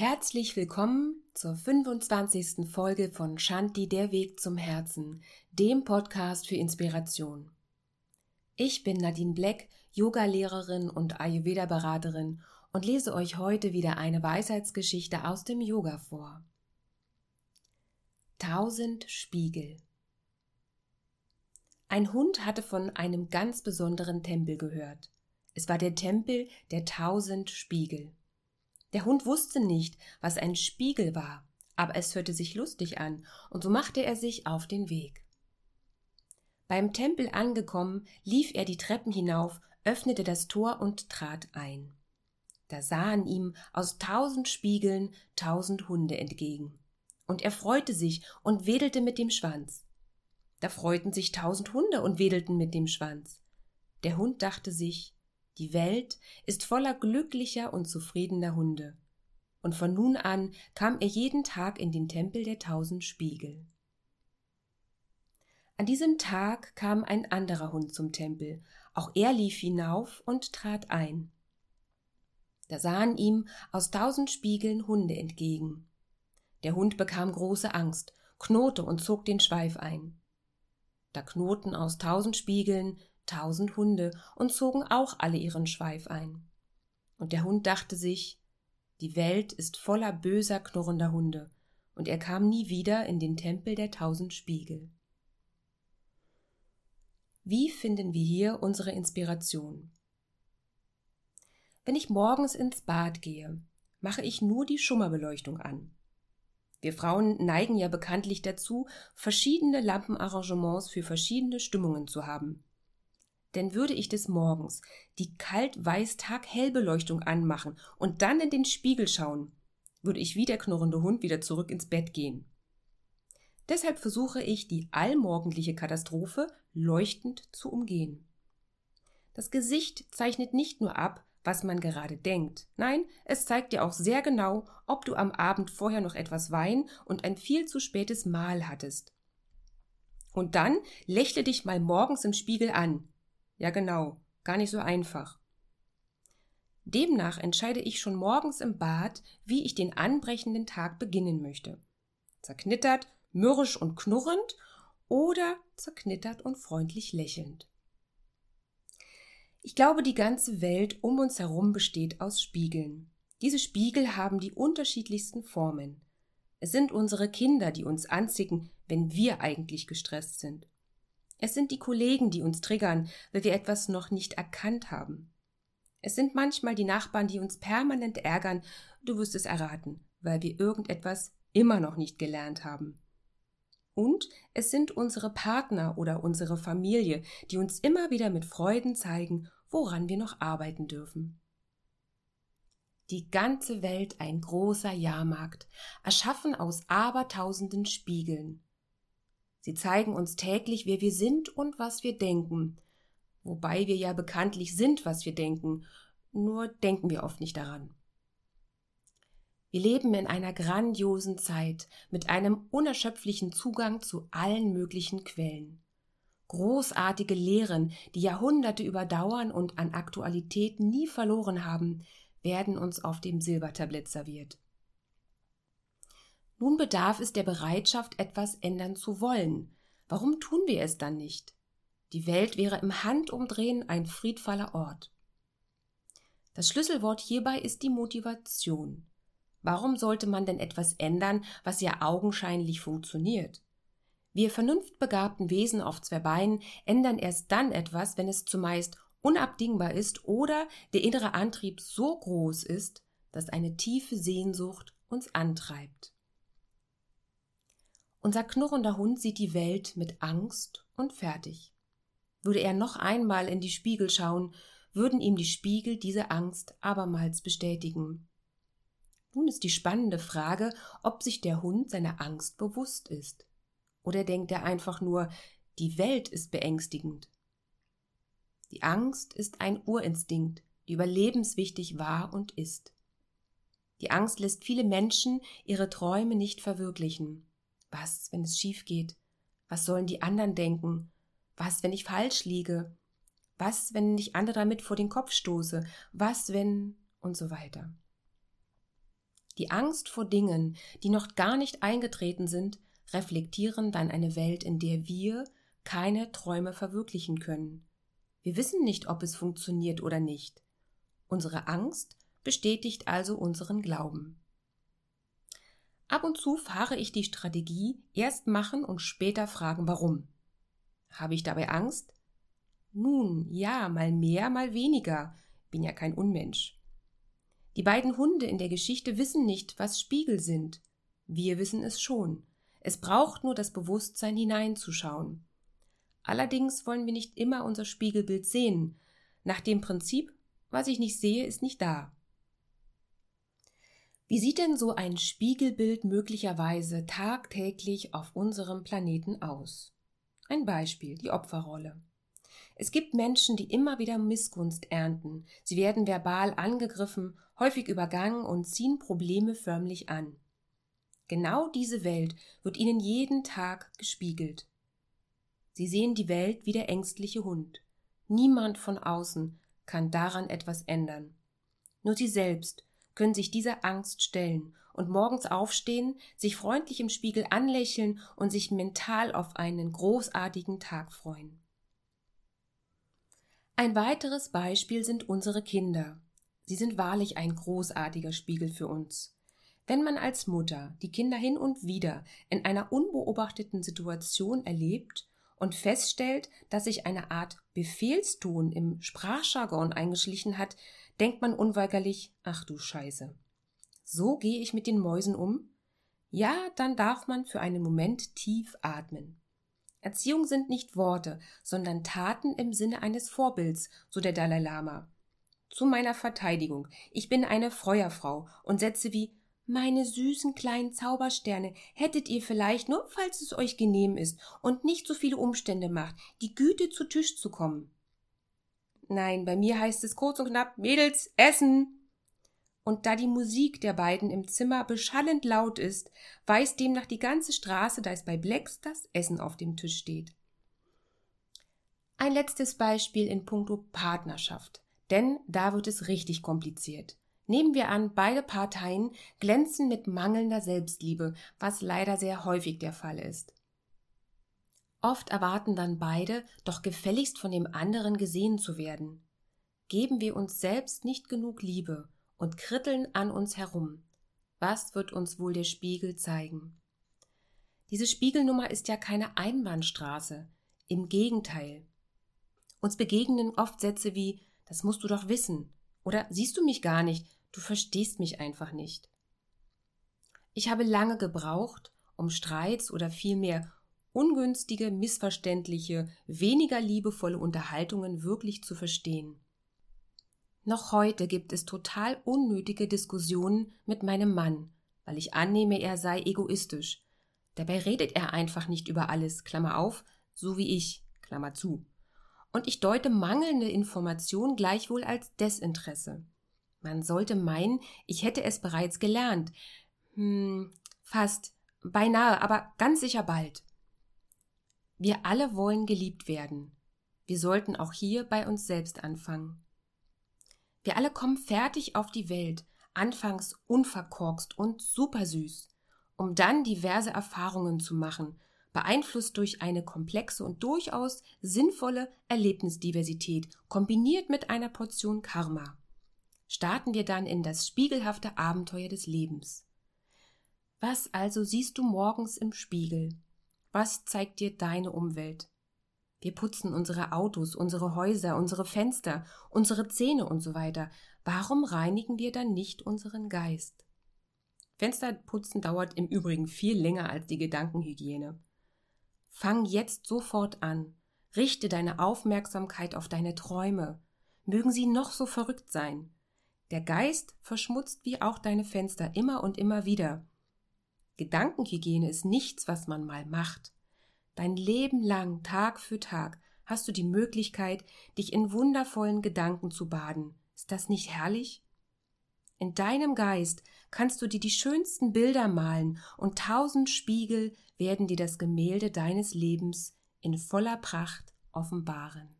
Herzlich willkommen zur 25. Folge von Shanti Der Weg zum Herzen, dem Podcast für Inspiration. Ich bin Nadine Black, Yogalehrerin und Ayurveda-Beraterin und lese euch heute wieder eine Weisheitsgeschichte aus dem Yoga vor. Tausend Spiegel Ein Hund hatte von einem ganz besonderen Tempel gehört. Es war der Tempel der tausend Spiegel. Der Hund wusste nicht, was ein Spiegel war, aber es hörte sich lustig an, und so machte er sich auf den Weg. Beim Tempel angekommen, lief er die Treppen hinauf, öffnete das Tor und trat ein. Da sahen ihm aus tausend Spiegeln tausend Hunde entgegen. Und er freute sich und wedelte mit dem Schwanz. Da freuten sich tausend Hunde und wedelten mit dem Schwanz. Der Hund dachte sich, die Welt ist voller glücklicher und zufriedener Hunde. Und von nun an kam er jeden Tag in den Tempel der tausend Spiegel. An diesem Tag kam ein anderer Hund zum Tempel, auch er lief hinauf und trat ein. Da sahen ihm aus tausend Spiegeln Hunde entgegen. Der Hund bekam große Angst, knurrte und zog den Schweif ein. Da knurrten aus tausend Spiegeln tausend Hunde und zogen auch alle ihren Schweif ein. Und der Hund dachte sich, die Welt ist voller böser, knurrender Hunde, und er kam nie wieder in den Tempel der tausend Spiegel. Wie finden wir hier unsere Inspiration? Wenn ich morgens ins Bad gehe, mache ich nur die Schummerbeleuchtung an. Wir Frauen neigen ja bekanntlich dazu, verschiedene Lampenarrangements für verschiedene Stimmungen zu haben. Denn würde ich des Morgens die kalt-weiß-tag-hellbeleuchtung anmachen und dann in den Spiegel schauen, würde ich wie der knurrende Hund wieder zurück ins Bett gehen. Deshalb versuche ich, die allmorgendliche Katastrophe leuchtend zu umgehen. Das Gesicht zeichnet nicht nur ab, was man gerade denkt. Nein, es zeigt dir auch sehr genau, ob du am Abend vorher noch etwas Wein und ein viel zu spätes Mahl hattest. Und dann lächle dich mal morgens im Spiegel an. Ja genau, gar nicht so einfach. Demnach entscheide ich schon morgens im Bad, wie ich den anbrechenden Tag beginnen möchte. Zerknittert, mürrisch und knurrend oder zerknittert und freundlich lächelnd. Ich glaube, die ganze Welt um uns herum besteht aus Spiegeln. Diese Spiegel haben die unterschiedlichsten Formen. Es sind unsere Kinder, die uns anzicken, wenn wir eigentlich gestresst sind. Es sind die Kollegen, die uns triggern, weil wir etwas noch nicht erkannt haben. Es sind manchmal die Nachbarn, die uns permanent ärgern, du wirst es erraten, weil wir irgendetwas immer noch nicht gelernt haben. Und es sind unsere Partner oder unsere Familie, die uns immer wieder mit Freuden zeigen, woran wir noch arbeiten dürfen. Die ganze Welt ein großer Jahrmarkt, erschaffen aus abertausenden Spiegeln. Sie zeigen uns täglich, wer wir sind und was wir denken. Wobei wir ja bekanntlich sind, was wir denken, nur denken wir oft nicht daran. Wir leben in einer grandiosen Zeit mit einem unerschöpflichen Zugang zu allen möglichen Quellen. Großartige Lehren, die Jahrhunderte überdauern und an Aktualität nie verloren haben, werden uns auf dem Silbertablett serviert. Nun bedarf es der Bereitschaft, etwas ändern zu wollen. Warum tun wir es dann nicht? Die Welt wäre im Handumdrehen ein friedvoller Ort. Das Schlüsselwort hierbei ist die Motivation. Warum sollte man denn etwas ändern, was ja augenscheinlich funktioniert? Wir vernunftbegabten Wesen auf zwei Beinen ändern erst dann etwas, wenn es zumeist unabdingbar ist oder der innere Antrieb so groß ist, dass eine tiefe Sehnsucht uns antreibt. Unser knurrender Hund sieht die Welt mit Angst und fertig. Würde er noch einmal in die Spiegel schauen, würden ihm die Spiegel diese Angst abermals bestätigen. Nun ist die spannende Frage, ob sich der Hund seiner Angst bewusst ist. Oder denkt er einfach nur, die Welt ist beängstigend. Die Angst ist ein Urinstinkt, die überlebenswichtig war und ist. Die Angst lässt viele Menschen ihre Träume nicht verwirklichen. Was, wenn es schief geht? Was sollen die anderen denken? Was, wenn ich falsch liege? Was, wenn ich andere damit vor den Kopf stoße? Was, wenn und so weiter. Die Angst vor Dingen, die noch gar nicht eingetreten sind, reflektieren dann eine Welt, in der wir keine Träume verwirklichen können. Wir wissen nicht, ob es funktioniert oder nicht. Unsere Angst bestätigt also unseren Glauben. Ab und zu fahre ich die Strategie erst machen und später fragen warum. Habe ich dabei Angst? Nun, ja, mal mehr, mal weniger. Bin ja kein Unmensch. Die beiden Hunde in der Geschichte wissen nicht, was Spiegel sind. Wir wissen es schon. Es braucht nur das Bewusstsein hineinzuschauen. Allerdings wollen wir nicht immer unser Spiegelbild sehen. Nach dem Prinzip, was ich nicht sehe, ist nicht da. Wie sieht denn so ein Spiegelbild möglicherweise tagtäglich auf unserem Planeten aus? Ein Beispiel, die Opferrolle. Es gibt Menschen, die immer wieder Missgunst ernten. Sie werden verbal angegriffen, häufig übergangen und ziehen Probleme förmlich an. Genau diese Welt wird ihnen jeden Tag gespiegelt. Sie sehen die Welt wie der ängstliche Hund. Niemand von außen kann daran etwas ändern. Nur sie selbst können sich dieser Angst stellen und morgens aufstehen, sich freundlich im Spiegel anlächeln und sich mental auf einen großartigen Tag freuen. Ein weiteres Beispiel sind unsere Kinder. Sie sind wahrlich ein großartiger Spiegel für uns. Wenn man als Mutter die Kinder hin und wieder in einer unbeobachteten Situation erlebt und feststellt, dass sich eine Art Befehlston im Sprachjargon eingeschlichen hat, denkt man unweigerlich, ach du Scheiße. So gehe ich mit den Mäusen um? Ja, dann darf man für einen Moment tief atmen. Erziehung sind nicht Worte, sondern Taten im Sinne eines Vorbilds, so der Dalai Lama. Zu meiner Verteidigung. Ich bin eine Feuerfrau und setze wie meine süßen kleinen Zaubersterne, hättet ihr vielleicht, nur falls es euch genehm ist und nicht so viele Umstände macht, die Güte zu Tisch zu kommen. Nein, bei mir heißt es kurz und knapp Mädels, essen. Und da die Musik der beiden im Zimmer beschallend laut ist, weiß demnach die ganze Straße, dass bei Blacks das Essen auf dem Tisch steht. Ein letztes Beispiel in puncto Partnerschaft, denn da wird es richtig kompliziert. Nehmen wir an, beide Parteien glänzen mit mangelnder Selbstliebe, was leider sehr häufig der Fall ist. Oft erwarten dann beide, doch gefälligst von dem anderen gesehen zu werden. Geben wir uns selbst nicht genug Liebe und kritteln an uns herum. Was wird uns wohl der Spiegel zeigen? Diese Spiegelnummer ist ja keine Einbahnstraße. Im Gegenteil. Uns begegnen oft Sätze wie Das musst du doch wissen oder Siehst du mich gar nicht, du verstehst mich einfach nicht. Ich habe lange gebraucht, um Streits oder vielmehr ungünstige, missverständliche, weniger liebevolle Unterhaltungen wirklich zu verstehen. Noch heute gibt es total unnötige Diskussionen mit meinem Mann, weil ich annehme, er sei egoistisch. Dabei redet er einfach nicht über alles, Klammer auf, so wie ich, Klammer zu. Und ich deute mangelnde Information gleichwohl als Desinteresse. Man sollte meinen, ich hätte es bereits gelernt. Hm, fast, beinahe, aber ganz sicher bald. Wir alle wollen geliebt werden. Wir sollten auch hier bei uns selbst anfangen. Wir alle kommen fertig auf die Welt, anfangs unverkorkst und supersüß, um dann diverse Erfahrungen zu machen, beeinflusst durch eine komplexe und durchaus sinnvolle Erlebnisdiversität, kombiniert mit einer Portion Karma. Starten wir dann in das spiegelhafte Abenteuer des Lebens. Was also siehst du morgens im Spiegel? Was zeigt dir deine Umwelt? Wir putzen unsere Autos, unsere Häuser, unsere Fenster, unsere Zähne und so weiter. Warum reinigen wir dann nicht unseren Geist? Fensterputzen dauert im Übrigen viel länger als die Gedankenhygiene. Fang jetzt sofort an. Richte deine Aufmerksamkeit auf deine Träume. Mögen sie noch so verrückt sein. Der Geist verschmutzt wie auch deine Fenster immer und immer wieder. Gedankenhygiene ist nichts, was man mal macht. Dein Leben lang, Tag für Tag, hast du die Möglichkeit, dich in wundervollen Gedanken zu baden. Ist das nicht herrlich? In deinem Geist kannst du dir die schönsten Bilder malen und tausend Spiegel werden dir das Gemälde deines Lebens in voller Pracht offenbaren.